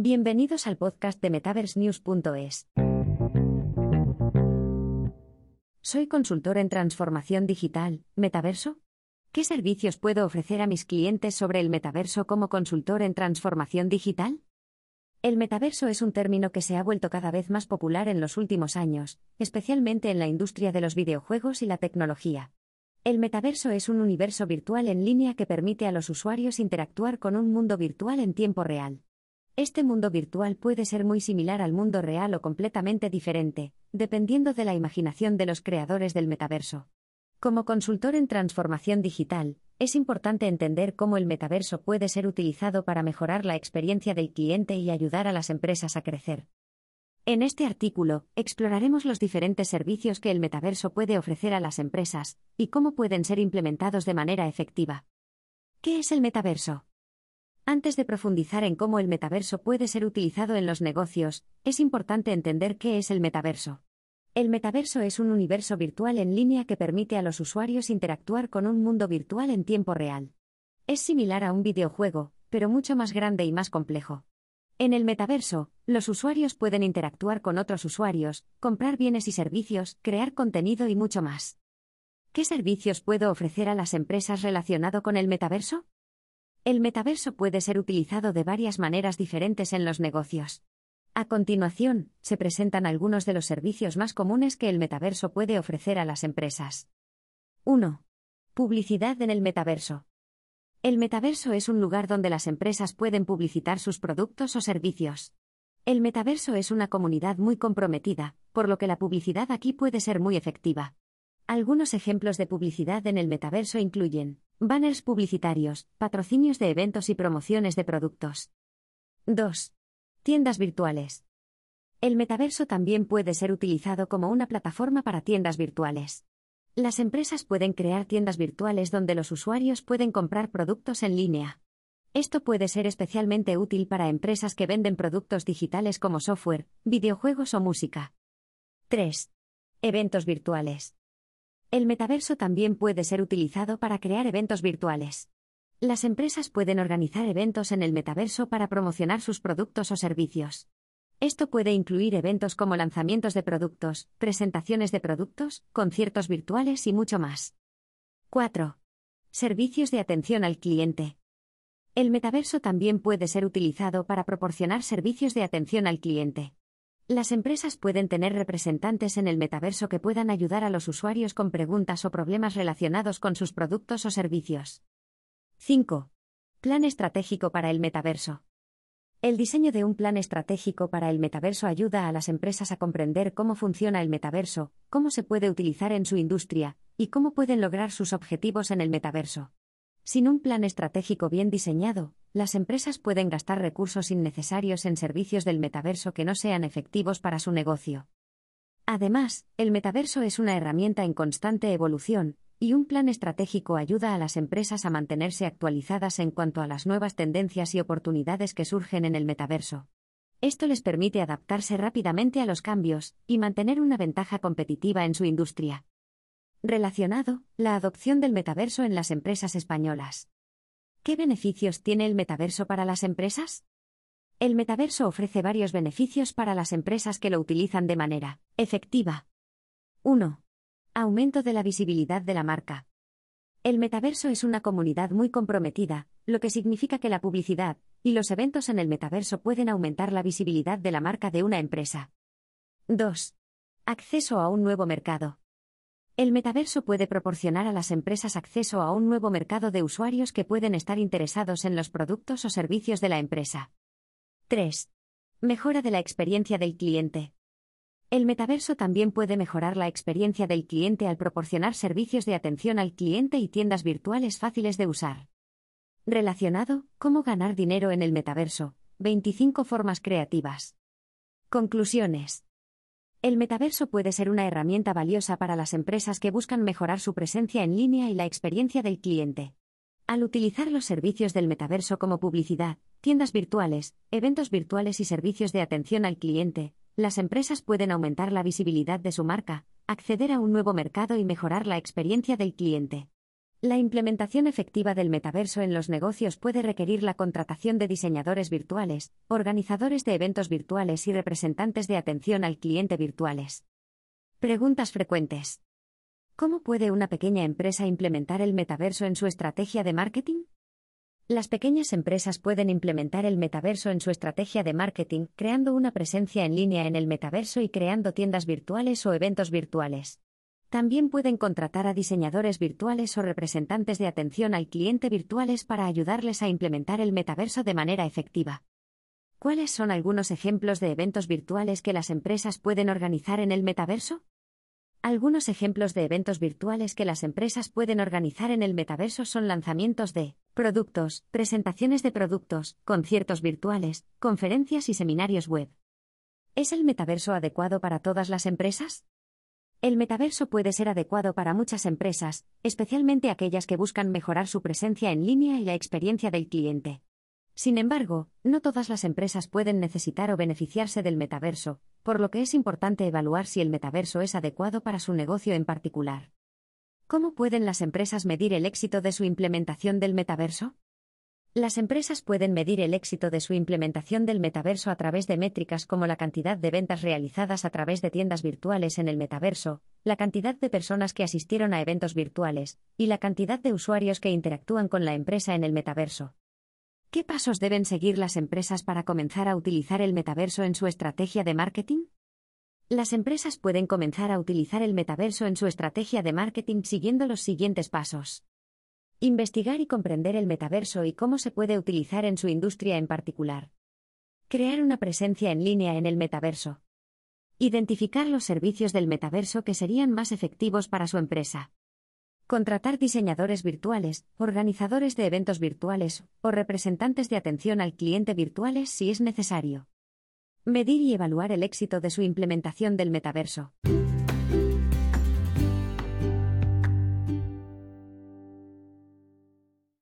Bienvenidos al podcast de MetaverseNews.es. Soy consultor en transformación digital, ¿metaverso? ¿Qué servicios puedo ofrecer a mis clientes sobre el metaverso como consultor en transformación digital? El metaverso es un término que se ha vuelto cada vez más popular en los últimos años, especialmente en la industria de los videojuegos y la tecnología. El metaverso es un universo virtual en línea que permite a los usuarios interactuar con un mundo virtual en tiempo real. Este mundo virtual puede ser muy similar al mundo real o completamente diferente, dependiendo de la imaginación de los creadores del metaverso. Como consultor en transformación digital, es importante entender cómo el metaverso puede ser utilizado para mejorar la experiencia del cliente y ayudar a las empresas a crecer. En este artículo, exploraremos los diferentes servicios que el metaverso puede ofrecer a las empresas y cómo pueden ser implementados de manera efectiva. ¿Qué es el metaverso? Antes de profundizar en cómo el metaverso puede ser utilizado en los negocios, es importante entender qué es el metaverso. El metaverso es un universo virtual en línea que permite a los usuarios interactuar con un mundo virtual en tiempo real. Es similar a un videojuego, pero mucho más grande y más complejo. En el metaverso, los usuarios pueden interactuar con otros usuarios, comprar bienes y servicios, crear contenido y mucho más. ¿Qué servicios puedo ofrecer a las empresas relacionado con el metaverso? El metaverso puede ser utilizado de varias maneras diferentes en los negocios. A continuación, se presentan algunos de los servicios más comunes que el metaverso puede ofrecer a las empresas. 1. Publicidad en el metaverso. El metaverso es un lugar donde las empresas pueden publicitar sus productos o servicios. El metaverso es una comunidad muy comprometida, por lo que la publicidad aquí puede ser muy efectiva. Algunos ejemplos de publicidad en el metaverso incluyen banners publicitarios, patrocinios de eventos y promociones de productos. 2. Tiendas virtuales. El metaverso también puede ser utilizado como una plataforma para tiendas virtuales. Las empresas pueden crear tiendas virtuales donde los usuarios pueden comprar productos en línea. Esto puede ser especialmente útil para empresas que venden productos digitales como software, videojuegos o música. 3. Eventos virtuales. El metaverso también puede ser utilizado para crear eventos virtuales. Las empresas pueden organizar eventos en el metaverso para promocionar sus productos o servicios. Esto puede incluir eventos como lanzamientos de productos, presentaciones de productos, conciertos virtuales y mucho más. 4. Servicios de atención al cliente. El metaverso también puede ser utilizado para proporcionar servicios de atención al cliente. Las empresas pueden tener representantes en el metaverso que puedan ayudar a los usuarios con preguntas o problemas relacionados con sus productos o servicios. 5. Plan estratégico para el metaverso. El diseño de un plan estratégico para el metaverso ayuda a las empresas a comprender cómo funciona el metaverso, cómo se puede utilizar en su industria, y cómo pueden lograr sus objetivos en el metaverso. Sin un plan estratégico bien diseñado, las empresas pueden gastar recursos innecesarios en servicios del metaverso que no sean efectivos para su negocio. Además, el metaverso es una herramienta en constante evolución, y un plan estratégico ayuda a las empresas a mantenerse actualizadas en cuanto a las nuevas tendencias y oportunidades que surgen en el metaverso. Esto les permite adaptarse rápidamente a los cambios y mantener una ventaja competitiva en su industria. Relacionado, la adopción del metaverso en las empresas españolas. ¿Qué beneficios tiene el metaverso para las empresas? El metaverso ofrece varios beneficios para las empresas que lo utilizan de manera efectiva. 1. Aumento de la visibilidad de la marca. El metaverso es una comunidad muy comprometida, lo que significa que la publicidad y los eventos en el metaverso pueden aumentar la visibilidad de la marca de una empresa. 2. Acceso a un nuevo mercado. El metaverso puede proporcionar a las empresas acceso a un nuevo mercado de usuarios que pueden estar interesados en los productos o servicios de la empresa. 3. Mejora de la experiencia del cliente. El metaverso también puede mejorar la experiencia del cliente al proporcionar servicios de atención al cliente y tiendas virtuales fáciles de usar. Relacionado, ¿cómo ganar dinero en el metaverso? 25 formas creativas. Conclusiones. El metaverso puede ser una herramienta valiosa para las empresas que buscan mejorar su presencia en línea y la experiencia del cliente. Al utilizar los servicios del metaverso como publicidad, tiendas virtuales, eventos virtuales y servicios de atención al cliente, las empresas pueden aumentar la visibilidad de su marca, acceder a un nuevo mercado y mejorar la experiencia del cliente. La implementación efectiva del metaverso en los negocios puede requerir la contratación de diseñadores virtuales, organizadores de eventos virtuales y representantes de atención al cliente virtuales. Preguntas frecuentes. ¿Cómo puede una pequeña empresa implementar el metaverso en su estrategia de marketing? Las pequeñas empresas pueden implementar el metaverso en su estrategia de marketing, creando una presencia en línea en el metaverso y creando tiendas virtuales o eventos virtuales. También pueden contratar a diseñadores virtuales o representantes de atención al cliente virtuales para ayudarles a implementar el metaverso de manera efectiva. ¿Cuáles son algunos ejemplos de eventos virtuales que las empresas pueden organizar en el metaverso? Algunos ejemplos de eventos virtuales que las empresas pueden organizar en el metaverso son lanzamientos de productos, presentaciones de productos, conciertos virtuales, conferencias y seminarios web. ¿Es el metaverso adecuado para todas las empresas? El metaverso puede ser adecuado para muchas empresas, especialmente aquellas que buscan mejorar su presencia en línea y la experiencia del cliente. Sin embargo, no todas las empresas pueden necesitar o beneficiarse del metaverso, por lo que es importante evaluar si el metaverso es adecuado para su negocio en particular. ¿Cómo pueden las empresas medir el éxito de su implementación del metaverso? Las empresas pueden medir el éxito de su implementación del metaverso a través de métricas como la cantidad de ventas realizadas a través de tiendas virtuales en el metaverso, la cantidad de personas que asistieron a eventos virtuales, y la cantidad de usuarios que interactúan con la empresa en el metaverso. ¿Qué pasos deben seguir las empresas para comenzar a utilizar el metaverso en su estrategia de marketing? Las empresas pueden comenzar a utilizar el metaverso en su estrategia de marketing siguiendo los siguientes pasos. Investigar y comprender el metaverso y cómo se puede utilizar en su industria en particular. Crear una presencia en línea en el metaverso. Identificar los servicios del metaverso que serían más efectivos para su empresa. Contratar diseñadores virtuales, organizadores de eventos virtuales o representantes de atención al cliente virtuales si es necesario. Medir y evaluar el éxito de su implementación del metaverso.